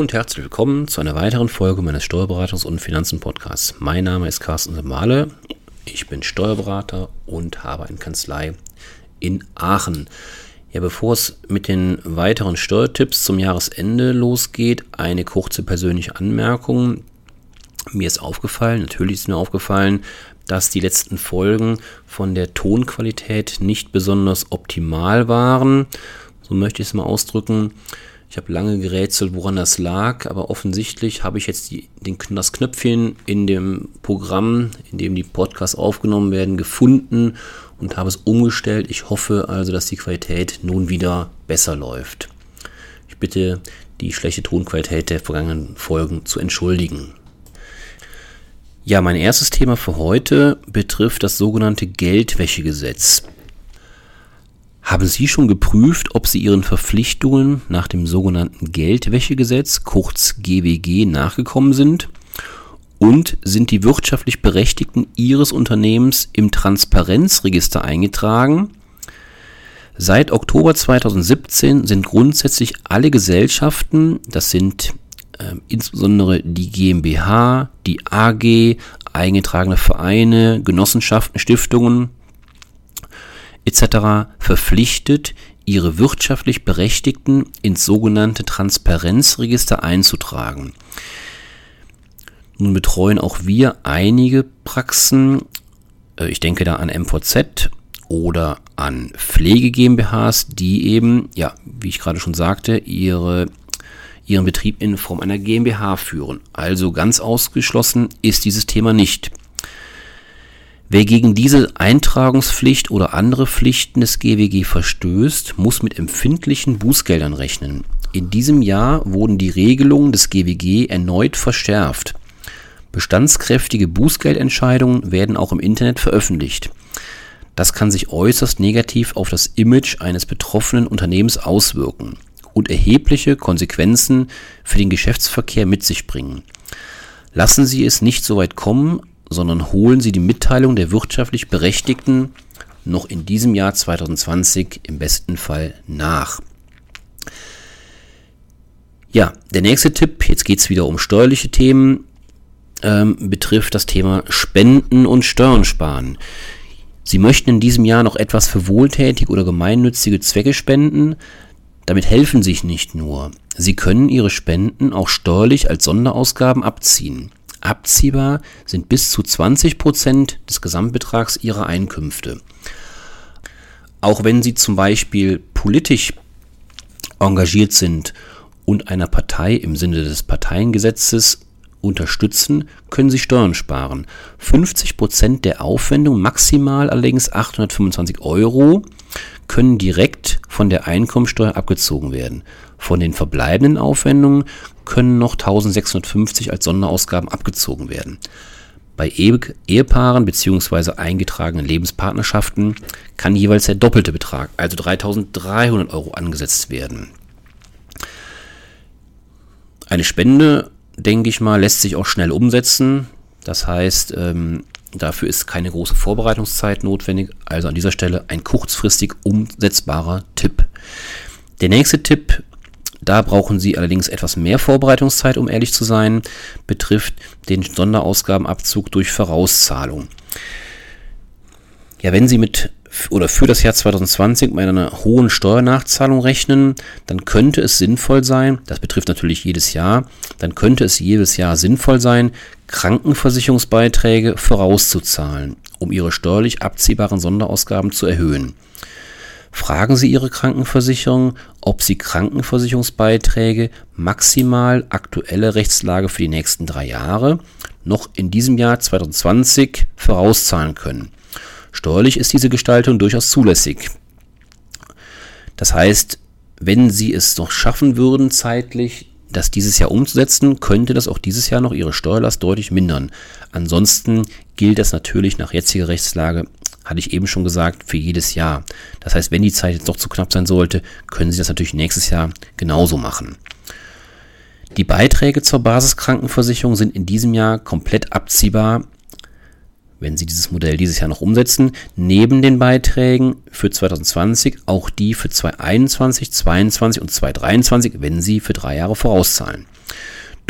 Und herzlich willkommen zu einer weiteren Folge meines Steuerberatungs- und Finanzen-Podcasts. Mein Name ist Carsten Semale. Ich bin Steuerberater und habe eine Kanzlei in Aachen. Ja, bevor es mit den weiteren Steuertipps zum Jahresende losgeht, eine kurze persönliche Anmerkung. Mir ist aufgefallen, natürlich ist mir aufgefallen, dass die letzten Folgen von der Tonqualität nicht besonders optimal waren. So möchte ich es mal ausdrücken. Ich habe lange gerätselt, woran das lag, aber offensichtlich habe ich jetzt die, den, das Knöpfchen in dem Programm, in dem die Podcasts aufgenommen werden, gefunden und habe es umgestellt. Ich hoffe also, dass die Qualität nun wieder besser läuft. Ich bitte, die schlechte Tonqualität der vergangenen Folgen zu entschuldigen. Ja, mein erstes Thema für heute betrifft das sogenannte Geldwäschegesetz. Haben Sie schon geprüft, ob Sie Ihren Verpflichtungen nach dem sogenannten Geldwäschegesetz, kurz GWG, nachgekommen sind? Und sind die wirtschaftlich Berechtigten Ihres Unternehmens im Transparenzregister eingetragen? Seit Oktober 2017 sind grundsätzlich alle Gesellschaften, das sind äh, insbesondere die GmbH, die AG, eingetragene Vereine, Genossenschaften, Stiftungen, etc. verpflichtet, ihre wirtschaftlich Berechtigten ins sogenannte Transparenzregister einzutragen. Nun betreuen auch wir einige Praxen, äh, ich denke da an MVZ oder an Pflege GmbHs, die eben, ja, wie ich gerade schon sagte, ihre, ihren Betrieb in Form einer GmbH führen. Also ganz ausgeschlossen ist dieses Thema nicht. Wer gegen diese Eintragungspflicht oder andere Pflichten des GWG verstößt, muss mit empfindlichen Bußgeldern rechnen. In diesem Jahr wurden die Regelungen des GWG erneut verschärft. Bestandskräftige Bußgeldentscheidungen werden auch im Internet veröffentlicht. Das kann sich äußerst negativ auf das Image eines betroffenen Unternehmens auswirken und erhebliche Konsequenzen für den Geschäftsverkehr mit sich bringen. Lassen Sie es nicht so weit kommen, sondern holen Sie die Mitteilung der wirtschaftlich Berechtigten noch in diesem Jahr 2020 im besten Fall nach. Ja, der nächste Tipp, jetzt geht es wieder um steuerliche Themen, ähm, betrifft das Thema Spenden und Steuern sparen. Sie möchten in diesem Jahr noch etwas für wohltätige oder gemeinnützige Zwecke spenden. Damit helfen sich nicht nur. Sie können Ihre Spenden auch steuerlich als Sonderausgaben abziehen. Abziehbar sind bis zu 20 Prozent des Gesamtbetrags ihrer Einkünfte. Auch wenn sie zum Beispiel politisch engagiert sind und einer Partei im Sinne des Parteiengesetzes unterstützen, können sie Steuern sparen. 50 Prozent der Aufwendung, maximal allerdings 825 Euro, können direkt von der Einkommensteuer abgezogen werden. Von den verbleibenden Aufwendungen können noch 1650 als Sonderausgaben abgezogen werden. Bei Ehepaaren bzw. eingetragenen Lebenspartnerschaften kann jeweils der doppelte Betrag, also 3300 Euro, angesetzt werden. Eine Spende, denke ich mal, lässt sich auch schnell umsetzen. Das heißt, ähm, dafür ist keine große Vorbereitungszeit notwendig. Also an dieser Stelle ein kurzfristig umsetzbarer Tipp. Der nächste Tipp da brauchen Sie allerdings etwas mehr Vorbereitungszeit, um ehrlich zu sein, betrifft den Sonderausgabenabzug durch Vorauszahlung. Ja, wenn Sie mit oder für das Jahr 2020 mit einer hohen Steuernachzahlung rechnen, dann könnte es sinnvoll sein, das betrifft natürlich jedes Jahr, dann könnte es jedes Jahr sinnvoll sein, Krankenversicherungsbeiträge vorauszuzahlen, um Ihre steuerlich abziehbaren Sonderausgaben zu erhöhen. Fragen Sie Ihre Krankenversicherung, ob Sie Krankenversicherungsbeiträge maximal aktuelle Rechtslage für die nächsten drei Jahre noch in diesem Jahr 2020 vorauszahlen können. Steuerlich ist diese Gestaltung durchaus zulässig. Das heißt, wenn Sie es noch schaffen würden, zeitlich das dieses Jahr umzusetzen, könnte das auch dieses Jahr noch Ihre Steuerlast deutlich mindern. Ansonsten gilt das natürlich nach jetziger Rechtslage hatte ich eben schon gesagt, für jedes Jahr. Das heißt, wenn die Zeit jetzt doch zu knapp sein sollte, können Sie das natürlich nächstes Jahr genauso machen. Die Beiträge zur Basiskrankenversicherung sind in diesem Jahr komplett abziehbar, wenn Sie dieses Modell dieses Jahr noch umsetzen, neben den Beiträgen für 2020 auch die für 2021, 2022 und 2023, wenn Sie für drei Jahre vorauszahlen.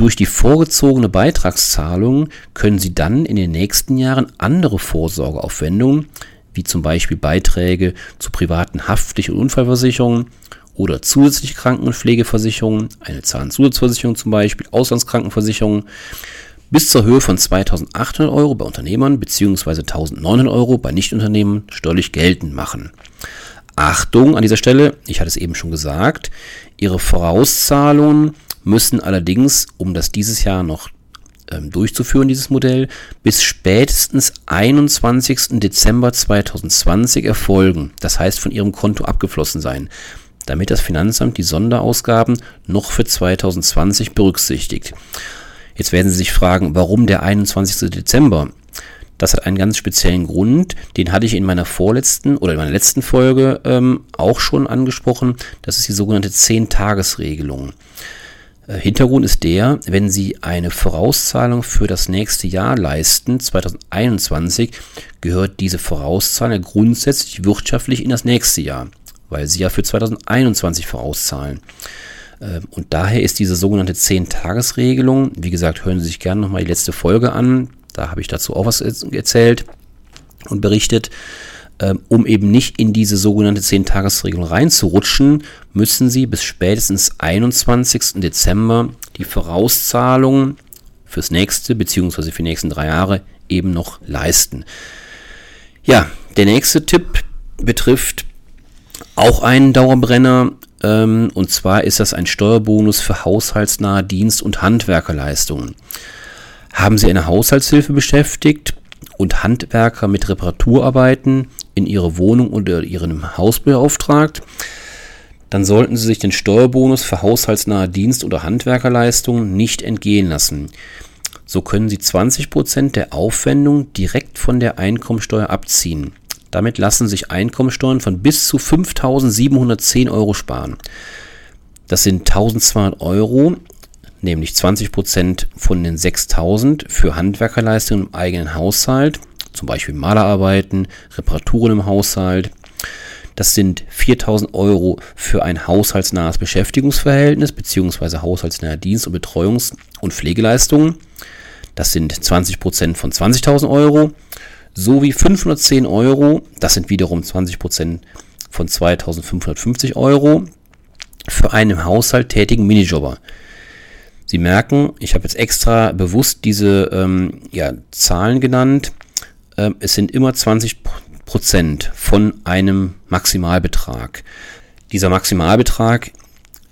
Durch die vorgezogene Beitragszahlung können Sie dann in den nächsten Jahren andere Vorsorgeaufwendungen, wie zum Beispiel Beiträge zu privaten Haftpflicht- und Unfallversicherungen oder zusätzliche Kranken- und Pflegeversicherungen, eine Zahnzusatzversicherung zum Beispiel, Auslandskrankenversicherung, bis zur Höhe von 2.800 Euro bei Unternehmern bzw. 1.900 Euro bei Nichtunternehmen steuerlich geltend machen. Achtung an dieser Stelle, ich hatte es eben schon gesagt, Ihre Vorauszahlungen müssen allerdings, um das dieses Jahr noch ähm, durchzuführen, dieses Modell, bis spätestens 21. Dezember 2020 erfolgen. Das heißt, von Ihrem Konto abgeflossen sein, damit das Finanzamt die Sonderausgaben noch für 2020 berücksichtigt. Jetzt werden Sie sich fragen, warum der 21. Dezember? Das hat einen ganz speziellen Grund, den hatte ich in meiner vorletzten oder in meiner letzten Folge ähm, auch schon angesprochen. Das ist die sogenannte 10-Tages-Regelung. Äh, Hintergrund ist der, wenn Sie eine Vorauszahlung für das nächste Jahr leisten, 2021, gehört diese Vorauszahlung grundsätzlich wirtschaftlich in das nächste Jahr, weil Sie ja für 2021 vorauszahlen. Ähm, und daher ist diese sogenannte 10-Tages-Regelung, wie gesagt, hören Sie sich gerne nochmal die letzte Folge an, da habe ich dazu auch was erzählt und berichtet. Ähm, um eben nicht in diese sogenannte 10-Tages-Regelung reinzurutschen, müssen Sie bis spätestens 21. Dezember die Vorauszahlungen fürs nächste bzw. für die nächsten drei Jahre eben noch leisten. Ja, der nächste Tipp betrifft auch einen Dauerbrenner ähm, und zwar ist das ein Steuerbonus für haushaltsnahe Dienst- und Handwerkerleistungen. Haben Sie eine Haushaltshilfe beschäftigt und Handwerker mit Reparaturarbeiten in Ihre Wohnung oder Ihrem Haus beauftragt, dann sollten Sie sich den Steuerbonus für haushaltsnahe Dienst- oder Handwerkerleistungen nicht entgehen lassen. So können Sie 20% der Aufwendung direkt von der Einkommensteuer abziehen. Damit lassen sich Einkommensteuern von bis zu 5.710 Euro sparen. Das sind 1.200 Euro, nämlich 20% von den 6.000 für Handwerkerleistungen im eigenen Haushalt, zum Beispiel Malerarbeiten, Reparaturen im Haushalt. Das sind 4.000 Euro für ein haushaltsnahes Beschäftigungsverhältnis bzw. haushaltsnahe Dienst- und Betreuungs- und Pflegeleistungen. Das sind 20% von 20.000 Euro sowie 510 Euro, das sind wiederum 20% von 2550 Euro, für einen im Haushalt tätigen Minijobber. Sie merken, ich habe jetzt extra bewusst diese ähm, ja, Zahlen genannt. Ähm, es sind immer 20% von einem Maximalbetrag. Dieser Maximalbetrag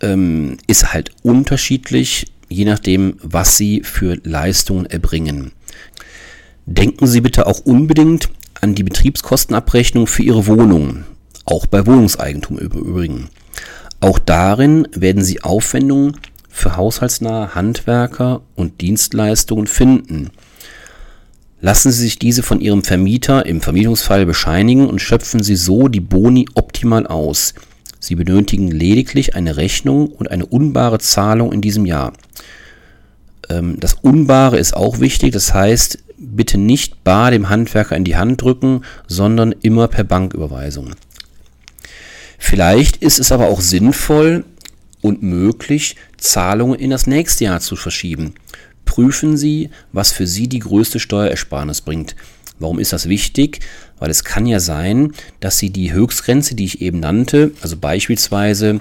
ähm, ist halt unterschiedlich, je nachdem, was Sie für Leistungen erbringen. Denken Sie bitte auch unbedingt an die Betriebskostenabrechnung für Ihre Wohnung, auch bei Wohnungseigentum im Übrigen. Auch darin werden Sie Aufwendungen für haushaltsnahe Handwerker und Dienstleistungen finden. Lassen Sie sich diese von Ihrem Vermieter im Vermietungsfall bescheinigen und schöpfen Sie so die Boni optimal aus. Sie benötigen lediglich eine Rechnung und eine unbare Zahlung in diesem Jahr. Ähm, das Unbare ist auch wichtig, das heißt, bitte nicht bar dem Handwerker in die Hand drücken, sondern immer per Banküberweisung. Vielleicht ist es aber auch sinnvoll und möglich, Zahlungen in das nächste Jahr zu verschieben. Prüfen Sie, was für Sie die größte Steuerersparnis bringt. Warum ist das wichtig? Weil es kann ja sein, dass Sie die Höchstgrenze, die ich eben nannte, also beispielsweise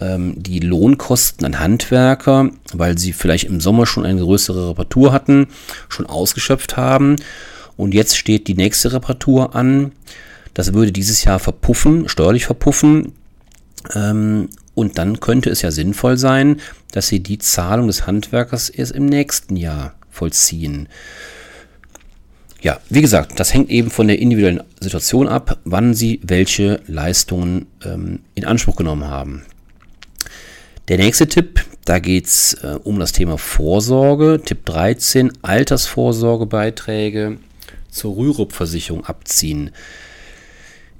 ähm, die Lohnkosten an Handwerker, weil sie vielleicht im Sommer schon eine größere Reparatur hatten, schon ausgeschöpft haben. Und jetzt steht die nächste Reparatur an. Das würde dieses Jahr verpuffen, steuerlich verpuffen. Ähm, und dann könnte es ja sinnvoll sein, dass sie die Zahlung des Handwerkers erst im nächsten Jahr vollziehen. Ja, wie gesagt, das hängt eben von der individuellen Situation ab, wann Sie welche Leistungen ähm, in Anspruch genommen haben. Der nächste Tipp, da geht es äh, um das Thema Vorsorge. Tipp 13, Altersvorsorgebeiträge zur Rürup-Versicherung abziehen.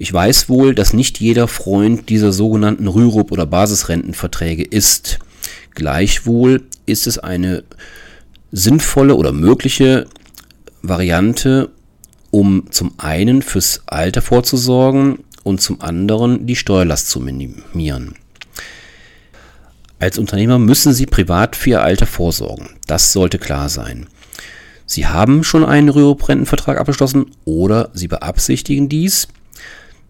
Ich weiß wohl, dass nicht jeder Freund dieser sogenannten Rürup- oder Basisrentenverträge ist. Gleichwohl ist es eine sinnvolle oder mögliche Variante, um zum einen fürs Alter vorzusorgen und zum anderen die Steuerlast zu minimieren. Als Unternehmer müssen Sie privat für Ihr Alter vorsorgen. Das sollte klar sein. Sie haben schon einen Rürup-Rentenvertrag abgeschlossen oder Sie beabsichtigen dies.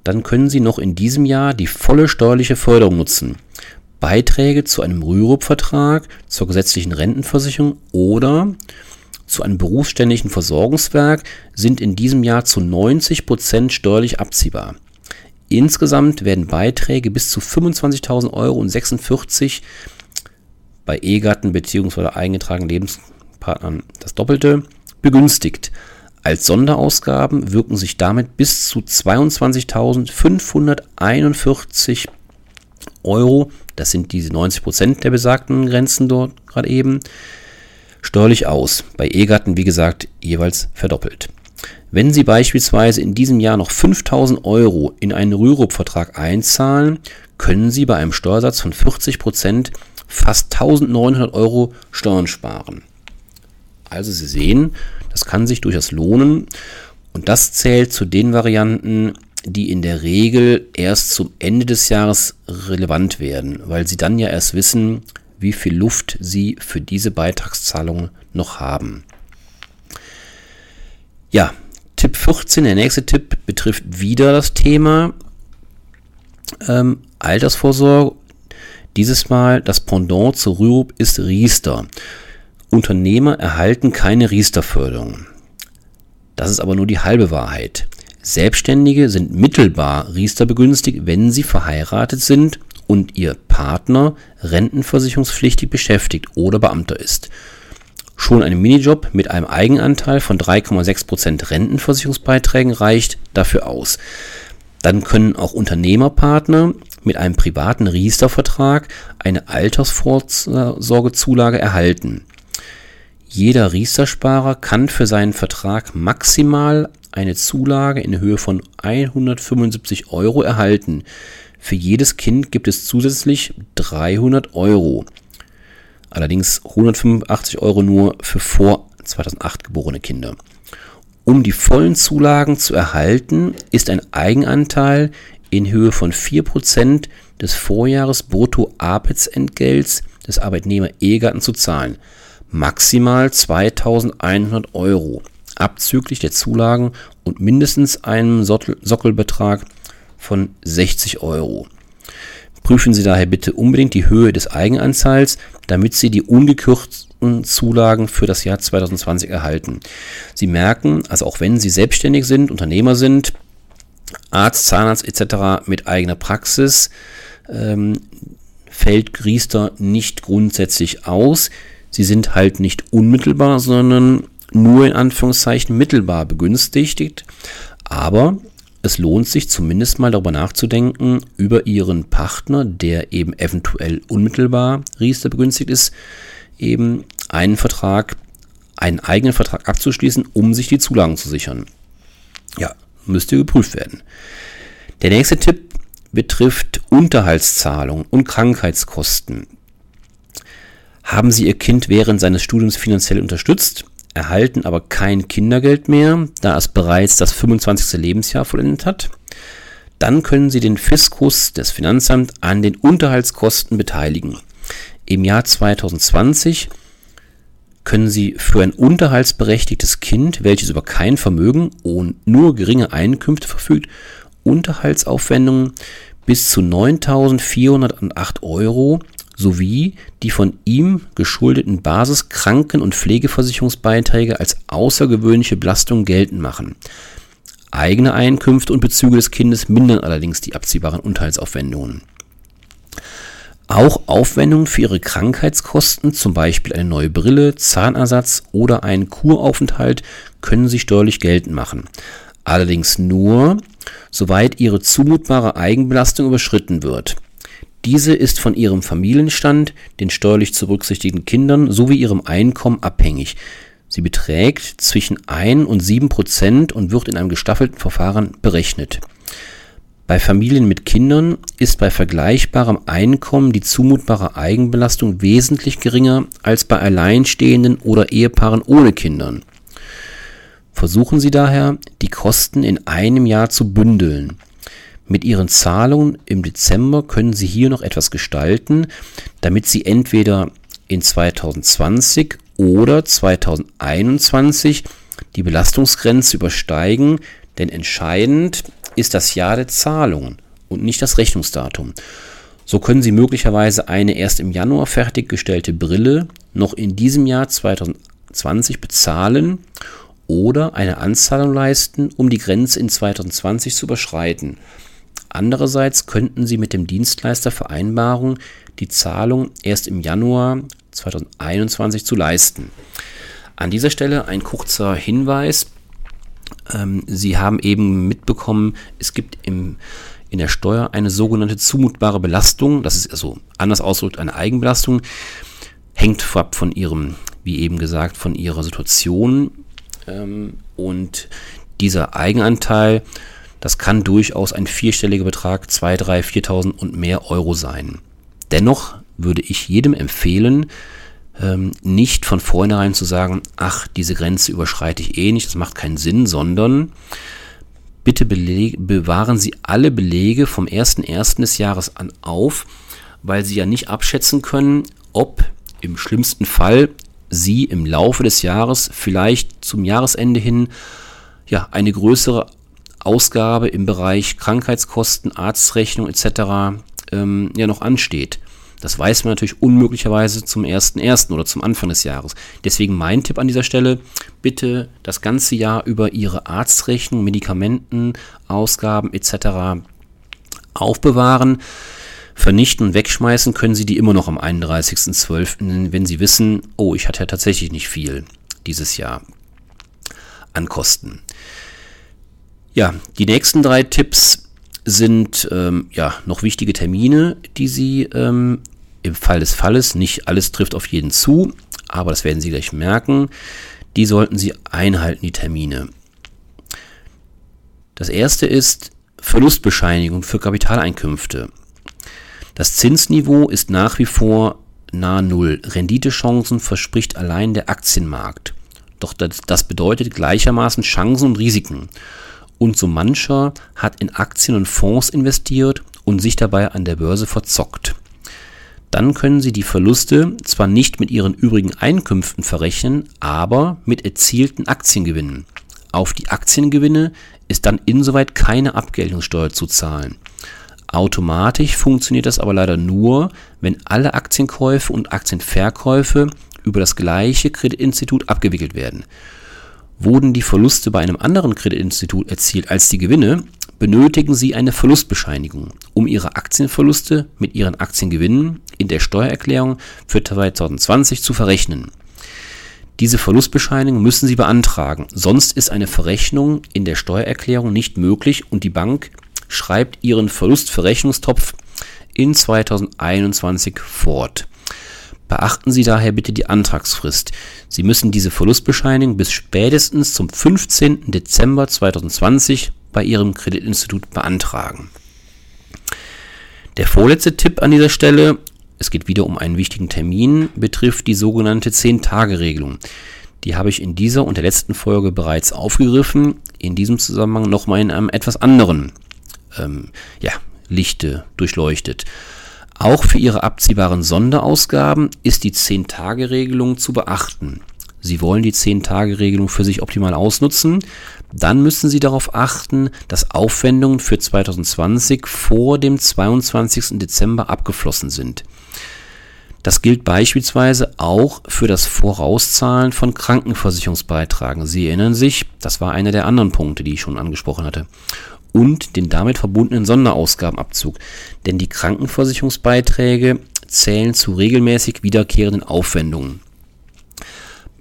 Dann können Sie noch in diesem Jahr die volle steuerliche Förderung nutzen. Beiträge zu einem Rürup-Vertrag, zur gesetzlichen Rentenversicherung oder zu einem berufsständischen Versorgungswerk sind in diesem Jahr zu 90 Prozent steuerlich abziehbar. Insgesamt werden Beiträge bis zu 25.000 Euro und 46 bei Ehegatten bzw. eingetragenen Lebenspartnern das Doppelte begünstigt. Als Sonderausgaben wirken sich damit bis zu 22.541 Euro, das sind diese 90 Prozent der besagten Grenzen dort gerade eben, steuerlich aus. Bei Ehegatten, wie gesagt, jeweils verdoppelt. Wenn Sie beispielsweise in diesem Jahr noch 5000 Euro in einen Rürup-Vertrag einzahlen, können Sie bei einem Steuersatz von 40% fast 1900 Euro Steuern sparen. Also Sie sehen, das kann sich durchaus lohnen und das zählt zu den Varianten, die in der Regel erst zum Ende des Jahres relevant werden, weil Sie dann ja erst wissen, wie viel Luft Sie für diese Beitragszahlungen noch haben. Ja, Tipp 14, der nächste Tipp betrifft wieder das Thema ähm, Altersvorsorge. Dieses Mal das Pendant zu Rürup ist Riester. Unternehmer erhalten keine Riester-Förderung. Das ist aber nur die halbe Wahrheit. Selbstständige sind mittelbar Riester begünstigt, wenn sie verheiratet sind und ihr Partner rentenversicherungspflichtig beschäftigt oder Beamter ist. Schon ein Minijob mit einem Eigenanteil von 3,6% Rentenversicherungsbeiträgen reicht dafür aus. Dann können auch Unternehmerpartner mit einem privaten Riester-Vertrag eine Altersvorsorgezulage erhalten. Jeder Riester-Sparer kann für seinen Vertrag maximal eine Zulage in Höhe von 175 Euro erhalten. Für jedes Kind gibt es zusätzlich 300 Euro. Allerdings 185 Euro nur für vor 2008 geborene Kinder. Um die vollen Zulagen zu erhalten, ist ein Eigenanteil in Höhe von 4% des Vorjahres Bruttoarbeitsentgelts des Arbeitnehmer Ehegatten zu zahlen. Maximal 2100 Euro, abzüglich der Zulagen und mindestens einem Sockelbetrag von 60 Euro. Prüfen Sie daher bitte unbedingt die Höhe des Eigenanteils, damit Sie die ungekürzten Zulagen für das Jahr 2020 erhalten. Sie merken, also auch wenn Sie selbstständig sind, Unternehmer sind, Arzt, Zahnarzt etc. mit eigener Praxis, ähm, fällt Riester nicht grundsätzlich aus. Sie sind halt nicht unmittelbar, sondern nur in Anführungszeichen mittelbar begünstigt. Aber es lohnt sich zumindest mal darüber nachzudenken, über Ihren Partner, der eben eventuell unmittelbar Riester begünstigt ist, eben einen Vertrag, einen eigenen Vertrag abzuschließen, um sich die Zulagen zu sichern. Ja, müsste geprüft werden. Der nächste Tipp betrifft Unterhaltszahlungen und Krankheitskosten. Haben Sie Ihr Kind während seines Studiums finanziell unterstützt? erhalten aber kein Kindergeld mehr, da es bereits das 25. Lebensjahr vollendet hat. Dann können Sie den Fiskus des Finanzamts an den Unterhaltskosten beteiligen. Im Jahr 2020 können Sie für ein unterhaltsberechtigtes Kind, welches über kein Vermögen und nur geringe Einkünfte verfügt, Unterhaltsaufwendungen bis zu 9.408 Euro sowie die von ihm geschuldeten Basiskranken- und Pflegeversicherungsbeiträge als außergewöhnliche Belastung geltend machen. Eigene Einkünfte und Bezüge des Kindes mindern allerdings die abziehbaren Unterhaltsaufwendungen. Auch Aufwendungen für ihre Krankheitskosten, zum Beispiel eine neue Brille, Zahnersatz oder einen Kuraufenthalt, können sie steuerlich geltend machen. Allerdings nur, soweit ihre zumutbare Eigenbelastung überschritten wird. Diese ist von ihrem Familienstand, den steuerlich zu berücksichtigenden Kindern sowie ihrem Einkommen abhängig. Sie beträgt zwischen 1 und 7 Prozent und wird in einem gestaffelten Verfahren berechnet. Bei Familien mit Kindern ist bei vergleichbarem Einkommen die zumutbare Eigenbelastung wesentlich geringer als bei Alleinstehenden oder Ehepaaren ohne Kindern. Versuchen Sie daher, die Kosten in einem Jahr zu bündeln. Mit Ihren Zahlungen im Dezember können Sie hier noch etwas gestalten, damit Sie entweder in 2020 oder 2021 die Belastungsgrenze übersteigen, denn entscheidend ist das Jahr der Zahlung und nicht das Rechnungsdatum. So können Sie möglicherweise eine erst im Januar fertiggestellte Brille noch in diesem Jahr 2020 bezahlen oder eine Anzahlung leisten, um die Grenze in 2020 zu überschreiten. Andererseits könnten Sie mit dem Dienstleister Vereinbarung, die Zahlung erst im Januar 2021 zu leisten. An dieser Stelle ein kurzer Hinweis. Ähm, Sie haben eben mitbekommen, es gibt im, in der Steuer eine sogenannte zumutbare Belastung. Das ist also anders ausgedrückt eine Eigenbelastung. Hängt vorab von Ihrem, wie eben gesagt, von Ihrer Situation. Ähm, und dieser Eigenanteil, das kann durchaus ein vierstelliger Betrag, 2, 3, 4.000 und mehr Euro sein. Dennoch würde ich jedem empfehlen, ähm, nicht von vornherein zu sagen, ach, diese Grenze überschreite ich eh nicht, das macht keinen Sinn, sondern bitte bewahren Sie alle Belege vom 1.1. des Jahres an auf, weil Sie ja nicht abschätzen können, ob im schlimmsten Fall Sie im Laufe des Jahres vielleicht zum Jahresende hin ja eine größere Ausgabe im Bereich Krankheitskosten, Arztrechnung etc. Ähm, ja noch ansteht. Das weiß man natürlich unmöglicherweise zum 1.1. oder zum Anfang des Jahres. Deswegen mein Tipp an dieser Stelle, bitte das ganze Jahr über Ihre Arztrechnung, Medikamenten, Ausgaben etc. aufbewahren. Vernichten und wegschmeißen können Sie die immer noch am 31.12., wenn Sie wissen, oh, ich hatte ja tatsächlich nicht viel dieses Jahr an Kosten. Ja, die nächsten drei Tipps sind ähm, ja noch wichtige Termine, die Sie ähm, im Fall des Falles, nicht alles trifft auf jeden zu, aber das werden Sie gleich merken, die sollten Sie einhalten, die Termine. Das erste ist Verlustbescheinigung für Kapitaleinkünfte. Das Zinsniveau ist nach wie vor nahe Null. Renditechancen verspricht allein der Aktienmarkt. Doch das bedeutet gleichermaßen Chancen und Risiken und so mancher hat in Aktien und Fonds investiert und sich dabei an der Börse verzockt. Dann können Sie die Verluste zwar nicht mit Ihren übrigen Einkünften verrechnen, aber mit erzielten Aktiengewinnen. Auf die Aktiengewinne ist dann insoweit keine Abgeltungssteuer zu zahlen. Automatisch funktioniert das aber leider nur, wenn alle Aktienkäufe und Aktienverkäufe über das gleiche Kreditinstitut abgewickelt werden. Wurden die Verluste bei einem anderen Kreditinstitut erzielt als die Gewinne, benötigen Sie eine Verlustbescheinigung, um Ihre Aktienverluste mit Ihren Aktiengewinnen in der Steuererklärung für 2020 zu verrechnen. Diese Verlustbescheinigung müssen Sie beantragen, sonst ist eine Verrechnung in der Steuererklärung nicht möglich und die Bank schreibt Ihren Verlustverrechnungstopf in 2021 fort. Beachten Sie daher bitte die Antragsfrist. Sie müssen diese Verlustbescheinigung bis spätestens zum 15. Dezember 2020 bei Ihrem Kreditinstitut beantragen. Der vorletzte Tipp an dieser Stelle, es geht wieder um einen wichtigen Termin, betrifft die sogenannte 10-Tage-Regelung. Die habe ich in dieser und der letzten Folge bereits aufgegriffen, in diesem Zusammenhang nochmal in einem etwas anderen ähm, ja, Lichte durchleuchtet. Auch für Ihre abziehbaren Sonderausgaben ist die 10-Tage-Regelung zu beachten. Sie wollen die 10-Tage-Regelung für sich optimal ausnutzen, dann müssen Sie darauf achten, dass Aufwendungen für 2020 vor dem 22. Dezember abgeflossen sind. Das gilt beispielsweise auch für das Vorauszahlen von Krankenversicherungsbeitragen. Sie erinnern sich, das war einer der anderen Punkte, die ich schon angesprochen hatte und den damit verbundenen Sonderausgabenabzug, denn die Krankenversicherungsbeiträge zählen zu regelmäßig wiederkehrenden Aufwendungen.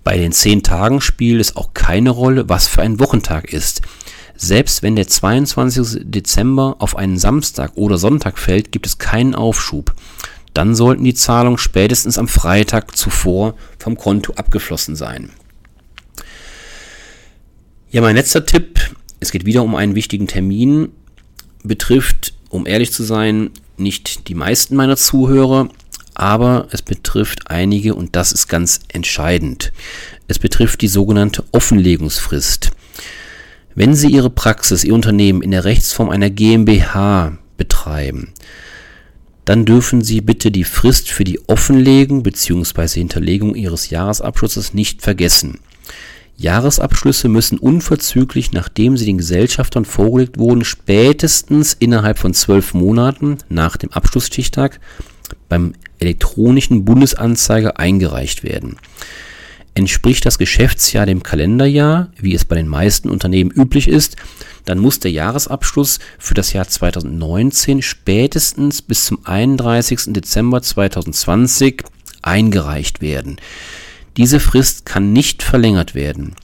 Bei den 10 Tagen spielt es auch keine Rolle, was für ein Wochentag ist. Selbst wenn der 22. Dezember auf einen Samstag oder Sonntag fällt, gibt es keinen Aufschub. Dann sollten die Zahlungen spätestens am Freitag zuvor vom Konto abgeflossen sein. Ja, mein letzter Tipp es geht wieder um einen wichtigen Termin, betrifft, um ehrlich zu sein, nicht die meisten meiner Zuhörer, aber es betrifft einige und das ist ganz entscheidend. Es betrifft die sogenannte Offenlegungsfrist. Wenn Sie Ihre Praxis, Ihr Unternehmen in der Rechtsform einer GmbH betreiben, dann dürfen Sie bitte die Frist für die Offenlegung bzw. Hinterlegung Ihres Jahresabschlusses nicht vergessen. Jahresabschlüsse müssen unverzüglich, nachdem sie den Gesellschaftern vorgelegt wurden, spätestens innerhalb von zwölf Monaten nach dem Abschlussstichtag beim elektronischen Bundesanzeiger eingereicht werden. Entspricht das Geschäftsjahr dem Kalenderjahr, wie es bei den meisten Unternehmen üblich ist, dann muss der Jahresabschluss für das Jahr 2019 spätestens bis zum 31. Dezember 2020 eingereicht werden. Diese Frist kann nicht verlängert werden.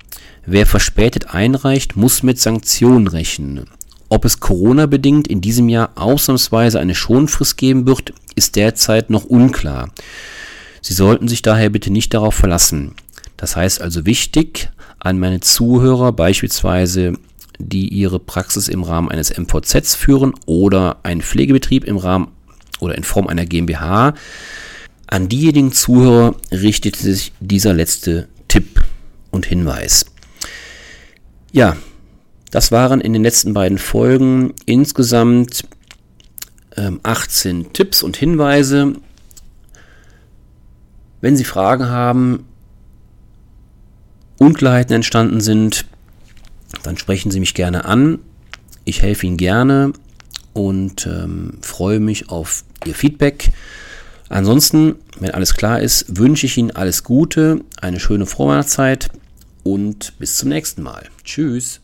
Wer verspätet einreicht, muss mit Sanktionen rechnen. Ob es Corona-bedingt in diesem Jahr ausnahmsweise eine Schonfrist geben wird, ist derzeit noch unklar. Sie sollten sich daher bitte nicht darauf verlassen. Das heißt also wichtig an meine Zuhörer, beispielsweise die ihre Praxis im Rahmen eines MVZs führen oder einen Pflegebetrieb im Rahmen oder in Form einer GmbH, an diejenigen Zuhörer richtet sich dieser letzte Tipp und Hinweis. Ja, das waren in den letzten beiden Folgen insgesamt ähm, 18 Tipps und Hinweise. Wenn Sie Fragen haben, Unklarheiten entstanden sind, dann sprechen Sie mich gerne an. Ich helfe Ihnen gerne und ähm, freue mich auf Ihr Feedback. Ansonsten, wenn alles klar ist, wünsche ich Ihnen alles Gute, eine schöne Vorweihnachtszeit und bis zum nächsten Mal. Tschüss.